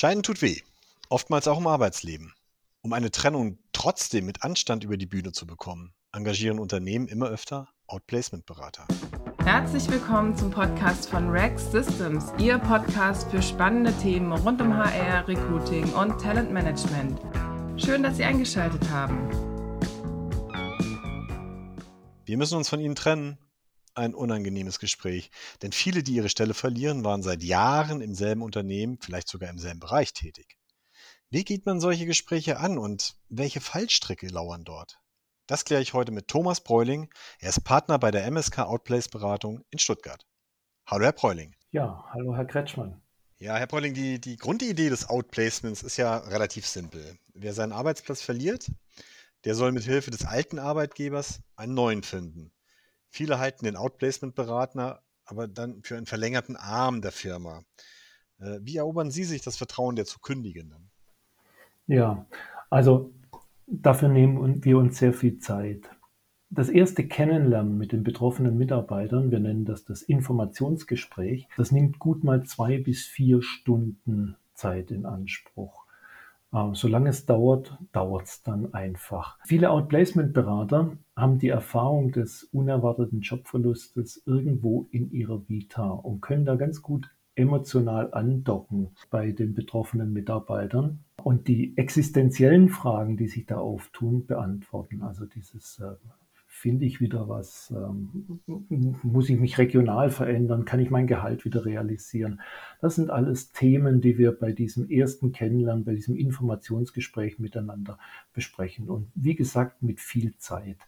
Scheiden tut weh, oftmals auch im Arbeitsleben. Um eine Trennung trotzdem mit Anstand über die Bühne zu bekommen, engagieren Unternehmen immer öfter Outplacement-Berater. Herzlich willkommen zum Podcast von Rex Systems, Ihr Podcast für spannende Themen rund um HR, Recruiting und Talentmanagement. Schön, dass Sie eingeschaltet haben. Wir müssen uns von Ihnen trennen. Ein unangenehmes Gespräch, denn viele, die ihre Stelle verlieren, waren seit Jahren im selben Unternehmen, vielleicht sogar im selben Bereich tätig. Wie geht man solche Gespräche an und welche Fallstricke lauern dort? Das kläre ich heute mit Thomas Breuling. Er ist Partner bei der MSK Outplace Beratung in Stuttgart. Hallo, Herr Breuling. Ja, hallo, Herr Kretschmann. Ja, Herr Breuling, die, die Grundidee des Outplacements ist ja relativ simpel. Wer seinen Arbeitsplatz verliert, der soll mit Hilfe des alten Arbeitgebers einen neuen finden. Viele halten den Outplacement-Berater aber dann für einen verlängerten Arm der Firma. Äh, wie erobern Sie sich das Vertrauen der zu Kündigenden? Ja, also dafür nehmen wir uns sehr viel Zeit. Das erste Kennenlernen mit den betroffenen Mitarbeitern, wir nennen das das Informationsgespräch, das nimmt gut mal zwei bis vier Stunden Zeit in Anspruch. Ähm, solange es dauert, dauert es dann einfach. Viele Outplacement-Berater haben die Erfahrung des unerwarteten Jobverlustes irgendwo in ihrer Vita und können da ganz gut emotional andocken bei den betroffenen Mitarbeitern und die existenziellen Fragen, die sich da auftun, beantworten. Also dieses äh, finde ich wieder was? Ähm, muss ich mich regional verändern? Kann ich mein Gehalt wieder realisieren? Das sind alles Themen, die wir bei diesem ersten Kennenlernen, bei diesem Informationsgespräch miteinander besprechen. Und wie gesagt, mit viel Zeit.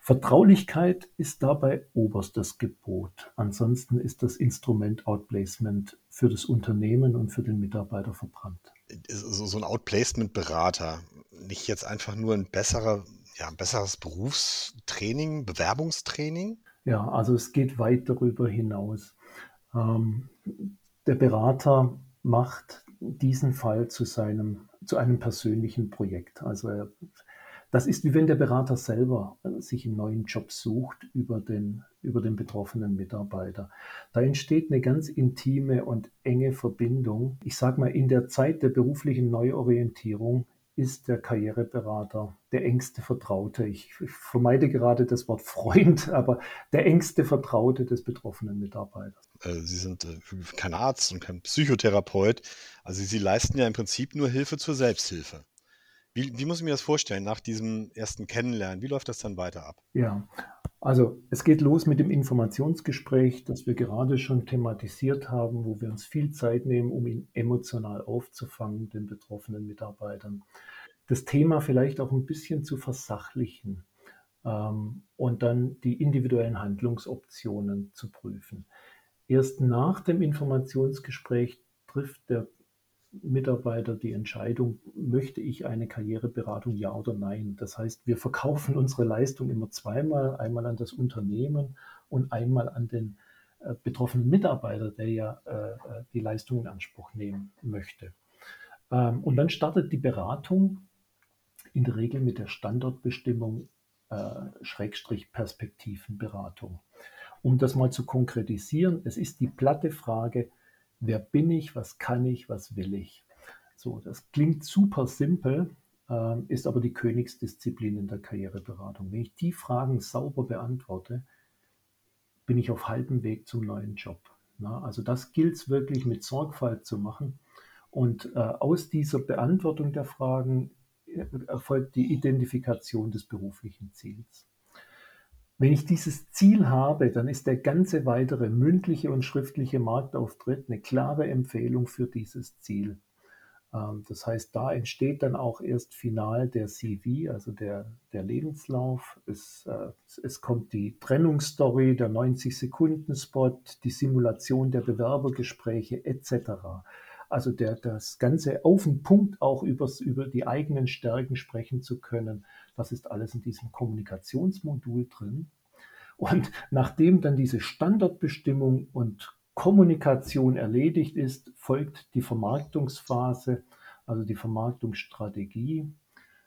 Vertraulichkeit ist dabei oberstes Gebot. Ansonsten ist das Instrument Outplacement für das Unternehmen und für den Mitarbeiter verbrannt. So ein Outplacement-Berater, nicht jetzt einfach nur ein besserer ja, ein besseres Berufstraining, Bewerbungstraining? Ja, also es geht weit darüber hinaus. Ähm, der Berater macht diesen Fall zu seinem, zu einem persönlichen Projekt. Also er, das ist wie wenn der Berater selber äh, sich einen neuen Job sucht über den, über den betroffenen Mitarbeiter. Da entsteht eine ganz intime und enge Verbindung. Ich sage mal, in der Zeit der beruflichen Neuorientierung ist der Karriereberater der engste Vertraute. Ich, vermeide gerade das Wort Freund, aber der engste Vertraute des betroffenen Mitarbeiters. Äh, Sie sind äh, kein Arzt und kein Psychotherapeut. Also Sie leisten ja im Prinzip nur Hilfe zur Selbsthilfe. Wie, wie muss ich mir das vorstellen nach diesem ersten Kennenlernen? Wie läuft das dann weiter ab? Ja, also es geht los mit dem Informationsgespräch, das wir gerade schon thematisiert haben, wo wir uns viel Zeit nehmen, um ihn emotional aufzufangen, den betroffenen Mitarbeitern. Das Thema vielleicht auch ein bisschen zu versachlichen ähm, und dann die individuellen Handlungsoptionen zu prüfen. Erst nach dem Informationsgespräch trifft der Mitarbeiter die Entscheidung, möchte ich eine Karriereberatung, ja oder nein. Das heißt, wir verkaufen unsere Leistung immer zweimal, einmal an das Unternehmen und einmal an den äh, betroffenen Mitarbeiter, der ja äh, äh die Leistung in Anspruch nehmen möchte. Ähm, und dann startet die Beratung in der Regel mit der Standortbestimmung äh, Schrägstrich Perspektivenberatung. Um das mal zu konkretisieren, es ist die platte Frage, wer bin ich, was kann ich, was will ich. So, das klingt super simpel, äh, ist aber die Königsdisziplin in der Karriereberatung. Wenn ich die Fragen sauber beantworte, bin ich auf halbem Weg zum neuen Job. Na, also das gilt es wirklich mit Sorgfalt zu machen. Und äh, aus dieser Beantwortung der Fragen äh, erfolgt die Identifikation des beruflichen Ziels. Wenn ich dieses Ziel habe, dann ist der ganze weitere mündliche und schriftliche Marktauftritt eine klare Empfehlung für dieses Ziel. Ähm, das heißt, da entsteht dann auch erst final der CV, also der, der Lebenslauf. Es, äh, es kommt die Trennungsstory, der 90-Sekunden-Spot, die Simulation der Bewerbergespräche etc. Also der, das Ganze auf den Punkt auch übers, über die eigenen Stärken sprechen zu können das ist alles in diesem Kommunikationsmodul drin. Und nachdem dann diese Standardbestimmung und Kommunikation erledigt ist, folgt die Vermarktungsphase, also die Vermarktungsstrategie.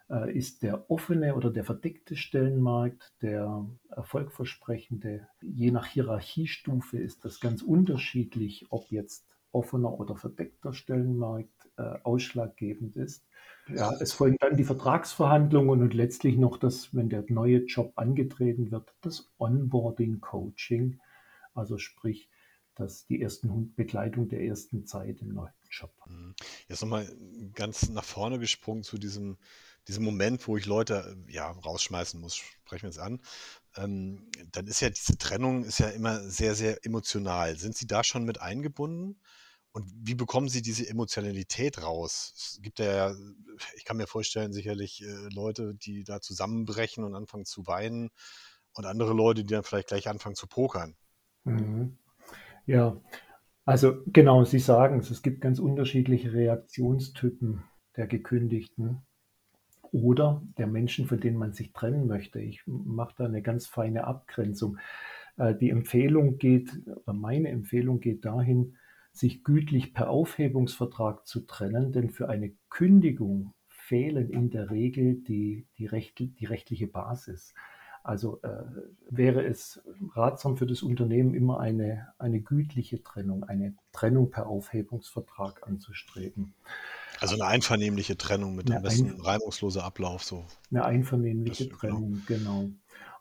Äh, ist der offene oder der verdeckte Stellenmarkt der erfolgversprechende? Je nach Hierarchiestufe ist das ganz unterschiedlich, ob jetzt offener oder verdeckter Stellenmarkt äh, ausschlaggebend ist. Ja, es folgen dann die Vertragsverhandlungen und letztlich noch das, wenn der neue Job angetreten wird, das Onboarding-Coaching, also sprich das die ersten Begleitung der ersten Zeit im neuen Job. Mhm. Jetzt nochmal ganz nach vorne gesprungen zu diesem, diesem Moment, wo ich Leute ja, rausschmeißen muss, sprechen wir jetzt an. Ähm, dann ist ja diese Trennung ist ja immer sehr, sehr emotional. Sind Sie da schon mit eingebunden? Und wie bekommen Sie diese Emotionalität raus? Es gibt ja, ich kann mir vorstellen, sicherlich äh, Leute, die da zusammenbrechen und anfangen zu weinen und andere Leute, die dann vielleicht gleich anfangen zu pokern. Mhm. Ja, also genau, Sie sagen es, es gibt ganz unterschiedliche Reaktionstypen der Gekündigten oder der Menschen, von denen man sich trennen möchte. Ich mache da eine ganz feine Abgrenzung. Äh, die Empfehlung geht, oder meine Empfehlung geht dahin, sich gütlich per Aufhebungsvertrag zu trennen, denn für eine Kündigung fehlen in der Regel die, die, Recht, die rechtliche Basis. Also äh, wäre es ratsam für das Unternehmen immer eine, eine gütliche Trennung, eine Trennung per Aufhebungsvertrag anzustreben. Also eine einvernehmliche Trennung mit dem besten reibungsloser Ablauf. So. Eine einvernehmliche das, genau. Trennung, genau. genau.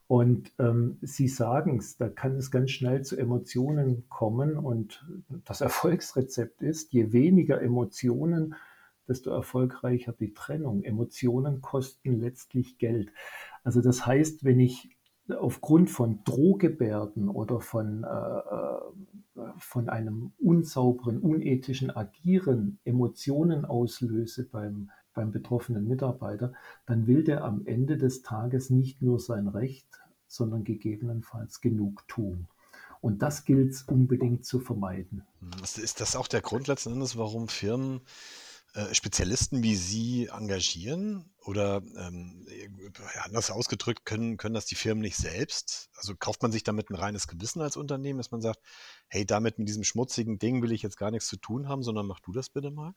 Und ähm, Sie sagen es, da kann es ganz schnell zu Emotionen kommen. Und das Erfolgsrezept ist, je weniger Emotionen, desto erfolgreicher die Trennung. Emotionen kosten letztlich Geld. Also das heißt, wenn ich aufgrund von Drohgebärden oder von, äh, äh, von einem unsauberen, unethischen Agieren Emotionen auslöse beim beim betroffenen Mitarbeiter, dann will der am Ende des Tages nicht nur sein Recht, sondern gegebenenfalls Genugtuung. Und das gilt es unbedingt zu vermeiden. Ist das auch der Grund letzten Endes, warum Firmen äh, Spezialisten wie Sie engagieren? Oder ähm, anders ausgedrückt, können, können das die Firmen nicht selbst? Also kauft man sich damit ein reines Gewissen als Unternehmen, dass man sagt, hey, damit mit diesem schmutzigen Ding will ich jetzt gar nichts zu tun haben, sondern mach du das bitte mal?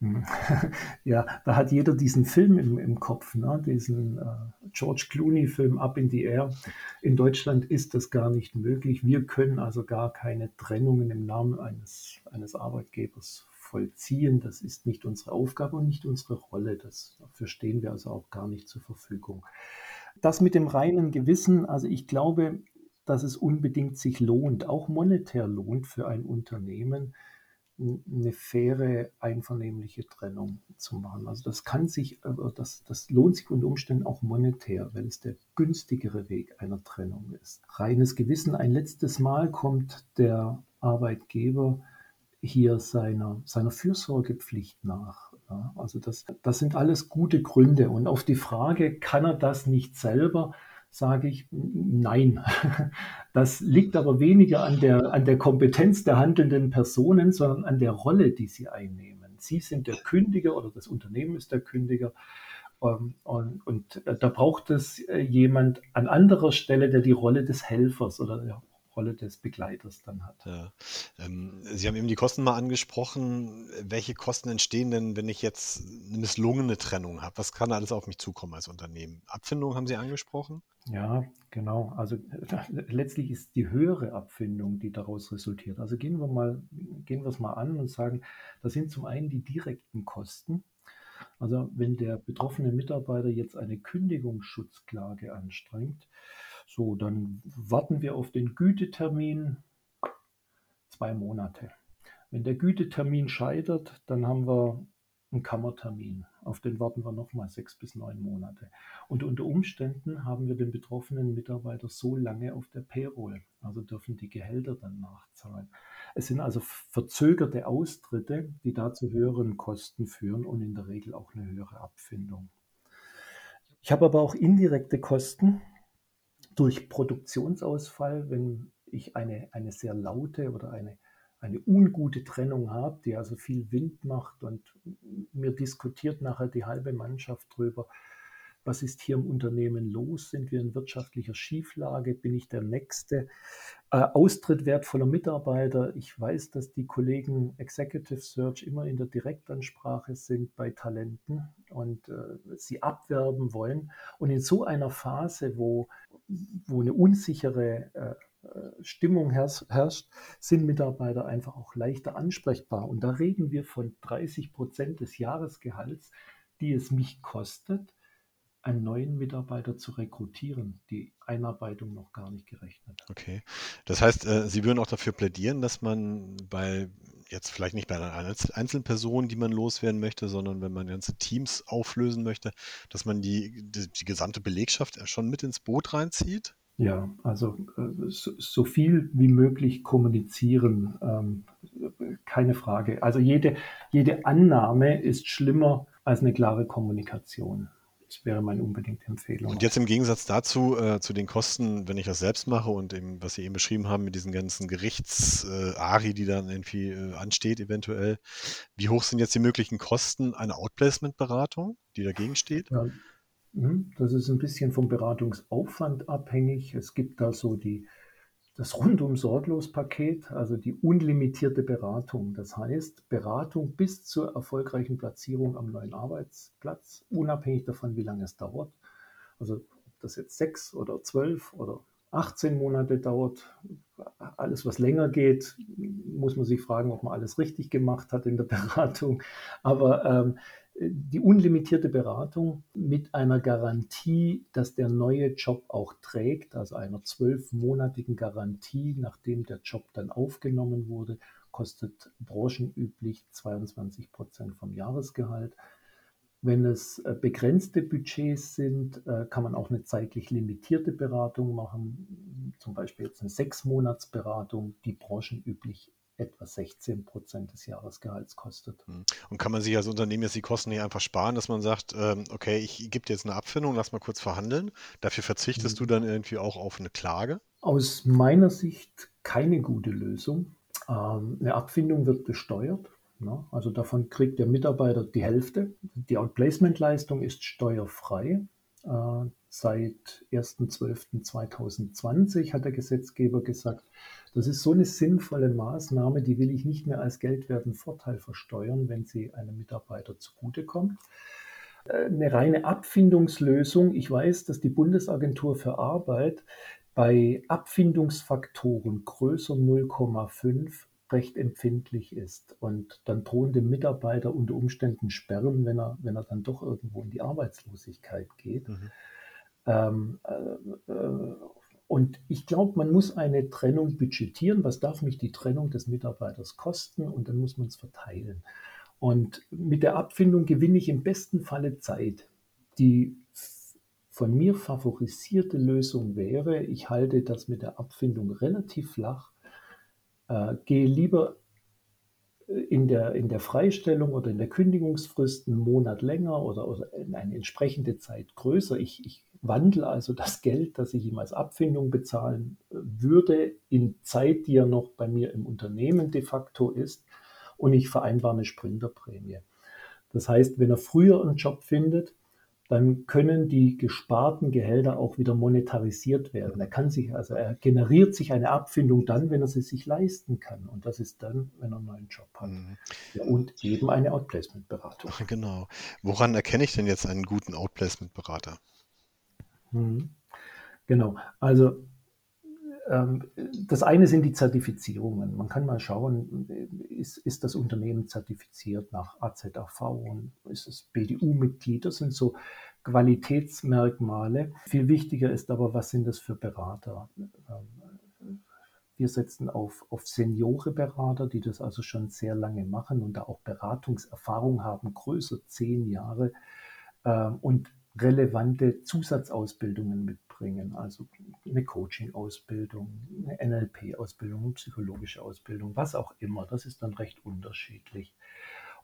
Ja, da hat jeder diesen Film im, im Kopf, ne? diesen äh, George Clooney-Film Up in the Air. In Deutschland ist das gar nicht möglich. Wir können also gar keine Trennungen im Namen eines, eines Arbeitgebers vollziehen. Das ist nicht unsere Aufgabe und nicht unsere Rolle. Das, dafür stehen wir also auch gar nicht zur Verfügung. Das mit dem reinen Gewissen, also ich glaube, dass es unbedingt sich lohnt, auch monetär lohnt für ein Unternehmen, eine faire, einvernehmliche Trennung zu machen. Also das kann sich, das, das lohnt sich unter Umständen auch monetär, wenn es der günstigere Weg einer Trennung ist. Reines Gewissen, ein letztes Mal kommt der Arbeitgeber hier seiner, seiner Fürsorgepflicht nach. Also das, das sind alles gute Gründe. Und auf die Frage, kann er das nicht selber, sage ich nein. Das liegt aber weniger an der, an der Kompetenz der handelnden Personen, sondern an der Rolle, die sie einnehmen. Sie sind der Kündiger oder das Unternehmen ist der Kündiger. Ähm, und, und da braucht es äh, jemand an anderer Stelle, der die Rolle des Helfers oder der Rolle des Begleiters dann hat. Ja. Ähm, Sie haben eben die Kosten mal angesprochen. Welche Kosten entstehen denn, wenn ich jetzt eine misslungene Trennung habe? Was kann alles auf mich zukommen als Unternehmen? Abfindung haben Sie angesprochen? Ja, genau. Also letztlich ist die höhere Abfindung, die daraus resultiert. Also gehen wir mal, gehen wir es mal an und sagen, das sind zum einen die direkten Kosten. Also wenn der betroffene Mitarbeiter jetzt eine Kündigungsschutzklage anstrengt, so, dann warten wir auf den Gütetermin zwei Monate. Wenn der Gütetermin scheitert, dann haben wir einen Kammertermin. Auf den warten wir nochmal sechs bis neun Monate. Und unter Umständen haben wir den betroffenen Mitarbeiter so lange auf der Payroll, also dürfen die Gehälter dann nachzahlen. Es sind also verzögerte Austritte, die dazu höheren Kosten führen und in der Regel auch eine höhere Abfindung. Ich habe aber auch indirekte Kosten, durch Produktionsausfall, wenn ich eine, eine sehr laute oder eine, eine ungute Trennung habe, die also viel Wind macht und mir diskutiert nachher die halbe Mannschaft drüber, was ist hier im Unternehmen los? Sind wir in wirtschaftlicher Schieflage? Bin ich der Nächste? Äh, Austritt wertvoller Mitarbeiter. Ich weiß, dass die Kollegen Executive Search immer in der Direktansprache sind bei Talenten und äh, sie abwerben wollen. Und in so einer Phase, wo, wo eine unsichere äh, Stimmung herrscht, sind Mitarbeiter einfach auch leichter ansprechbar. Und da reden wir von 30 Prozent des Jahresgehalts, die es mich kostet, einen neuen Mitarbeiter zu rekrutieren, die Einarbeitung noch gar nicht gerechnet. Okay. Das heißt, äh, Sie würden auch dafür plädieren, dass man bei jetzt vielleicht nicht bei einer einzelnen Person, die man loswerden möchte, sondern wenn man ganze Teams auflösen möchte, dass man die, die, die gesamte Belegschaft schon mit ins Boot reinzieht? Ja, also äh, so, viel wie möglich kommunizieren, ähm, keine Frage. Also jede, jede Annahme ist schlimmer als eine klare Kommunikation. Das wäre meine unbedingte Empfehlung. Und jetzt im Gegensatz dazu, äh, zu den Kosten, wenn ich das selbst mache und eben, was Sie eben beschrieben haben, mit diesen ganzen Gerichts-ARI, äh, die dann irgendwie äh, ansteht, eventuell. Wie hoch sind jetzt die möglichen Kosten einer Outplacement-Beratung, die dagegen steht? Ja, hm, das ist ein bisschen vom Beratungsaufwand abhängig. Es gibt da so die das Rundum-Sorglos-Paket, also die unlimitierte Beratung. Das heißt, Beratung bis zur erfolgreichen Platzierung am neuen Arbeitsplatz, unabhängig davon, wie lange es dauert. Also ob das jetzt sechs oder zwölf oder 18 Monate dauert, alles was länger geht, muss man sich fragen, ob man alles richtig gemacht hat in der Beratung. Aber ähm, die unlimitierte Beratung mit einer Garantie, dass der neue Job auch trägt, also einer zwölfmonatigen Garantie, nachdem der Job dann aufgenommen wurde, kostet branchenüblich 22 Prozent vom Jahresgehalt. Wenn es äh, begrenzte Budgets sind, äh, kann man auch eine zeitlich limitierte Beratung machen, zum Beispiel jetzt eine Sechsmonatsberatung, die branchenüblich etwa 16 Prozent des Jahresgehalts kostet. Hm. Und kann man sich als Unternehmen jetzt die Kosten nicht einfach sparen, dass man sagt, ähm, okay, ich gebe dir jetzt eine Abfindung, lass mal kurz verhandeln. Dafür verzichtest mhm. du dann irgendwie auch auf eine Klage? Aus meiner Sicht keine gute Lösung. Ähm, eine Abfindung wird besteuert. Ne? Also davon kriegt der Mitarbeiter die Hälfte. Die Outplacement-Leistung ist steuerfrei. Seit 1.12.2020 hat der Gesetzgeber gesagt, das ist so eine sinnvolle Maßnahme, die will ich nicht mehr als geldwerten Vorteil versteuern, wenn sie einem Mitarbeiter zugutekommt. Eine reine Abfindungslösung. Ich weiß, dass die Bundesagentur für Arbeit bei Abfindungsfaktoren größer 0,5 recht empfindlich ist und dann drohen dem Mitarbeiter unter Umständen Sperren, wenn er, wenn er dann doch irgendwo in die Arbeitslosigkeit geht. Mhm. Ähm, äh, äh, und ich glaube, man muss eine Trennung budgetieren. Was darf mich die Trennung des Mitarbeiters kosten? Und dann muss man es verteilen. Und mit der Abfindung gewinne ich im besten Falle Zeit. Die von mir favorisierte Lösung wäre, ich halte das mit der Abfindung relativ flach, äh, gehe lieber in der, in der Freistellung oder in der Kündigungsfrist einen Monat länger oder, oder eine entsprechende Zeit größer. Ich, ich wandle also das Geld, das ich ihm als Abfindung bezahlen äh, würde, in Zeit, die er noch bei mir im Unternehmen de facto ist, und ich vereinbare eine Sprinterprämie. Das heißt, wenn er früher einen Job findet, dann können die gesparten Gehälter auch wieder monetarisiert werden. Er kann sich, also er generiert sich eine Abfindung dann, wenn er sie sich leisten kann. Und das ist dann, wenn er einen neuen Job hat. Mhm. Ja, und eben eine Outplacement-Beratung. Genau. Woran erkenne ich denn jetzt einen guten Outplacement-Berater? Mhm. Genau. Also das eine sind die Zertifizierungen. Man kann mal schauen, ist, ist das Unternehmen zertifiziert nach AZAV und ist es BDU-Mitglied? Das sind so Qualitätsmerkmale. Viel wichtiger ist aber, was sind das für Berater? Ähm, wir setzen auf, auf Seniore-Berater, die das also schon sehr lange machen und da auch Beratungserfahrung haben, größer zehn Jahre ähm, und relevante Zusatzausbildungen mit mitbringen, also eine Coaching-Ausbildung, eine NLP-Ausbildung, eine psychologische Ausbildung, was auch immer. Das ist dann recht unterschiedlich.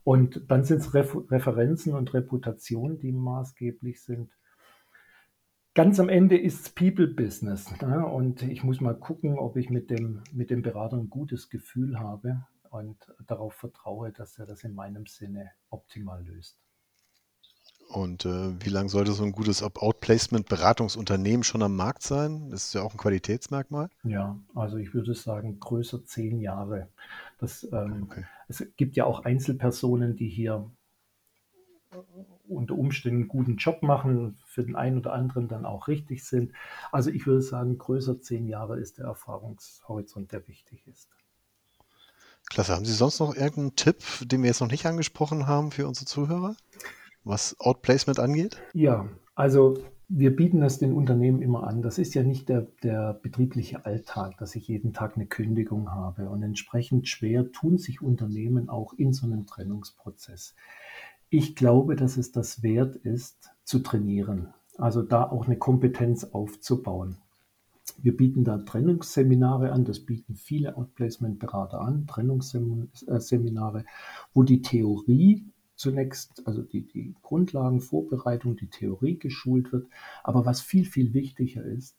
Und dann sind es Referenzen und Reputationen, die maßgeblich sind. Ganz am Ende ist es People-Business. Ne? Und ich muss mal gucken, ob ich mit dem, mit dem Berater ein gutes Gefühl habe und darauf vertraue, dass er das in meinem Sinne optimal löst. Und äh, wie lange sollte so ein gutes Outplacement-Beratungsunternehmen schon am Markt sein? Das ist ja auch ein Qualitätsmerkmal. Ja, also ich würde sagen, größer zehn Jahre. Das, ähm, okay. Es gibt ja auch Einzelpersonen, die hier unter Umständen einen guten Job machen, für den einen oder anderen dann auch richtig sind. Also ich würde sagen, größer zehn Jahre ist der Erfahrungshorizont, der wichtig ist. Klasse. Haben Sie sonst noch irgendeinen Tipp, den wir jetzt noch nicht angesprochen haben für unsere Zuhörer, was Outplacement angeht? Ja, also wir bieten das den Unternehmen immer an. Das ist ja nicht der, der betriebliche Alltag, dass ich jeden Tag eine Kündigung habe. Und entsprechend schwer tun sich Unternehmen auch in so einem Trennungsprozess. Ich glaube, dass es das wert ist, zu trainieren. Also da auch eine Kompetenz aufzubauen. Wir bieten da Trennungsseminare an, das bieten viele Outplacement-Berater an, Trennungsseminare, wo die Theorie zunächst, also die, die Grundlagenvorbereitung, die Theorie geschult wird, aber was viel, viel wichtiger ist,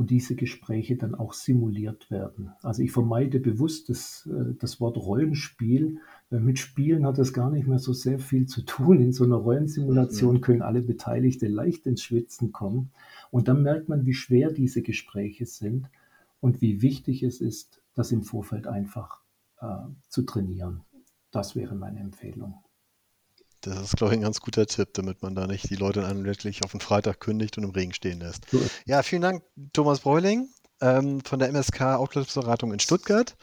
und diese Gespräche dann auch simuliert werden. Also ich vermeide bewusst das, äh, das Wort Rollenspiel, weil mit Spielen hat das gar nicht mehr so sehr viel zu tun. In so einer Rollensimulation mhm. können alle Beteiligte leicht ins Schwitzen kommen. Und dann merkt man, wie schwer diese Gespräche sind und wie wichtig es ist, das im Vorfeld einfach äh, zu trainieren. Das wäre meine Empfehlung. Das ist, glaube ich, ein ganz guter Tipp, damit man da nicht die Leute dann wirklich auf den Freitag kündigt und im Regen stehen lässt. Ja, vielen Dank, Thomas Bräuling ähm, von der MSK Outlet-Beratung in Stuttgart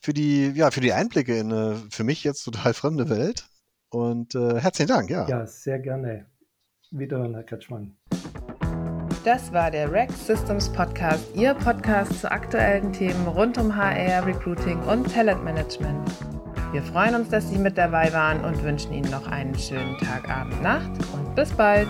für die, ja, für die Einblicke in eine für mich jetzt total fremde Welt. Und äh, herzlichen Dank, ja. Ja, sehr gerne. Wieder, Herr Kretschmann. Das war der Rex Systems Podcast, Ihr Podcast zu aktuellen Themen rund um HR, Recruiting und Talentmanagement. Wir freuen uns, dass Sie mit dabei waren und wünschen Ihnen noch einen schönen Tag, Abend, Nacht und bis bald.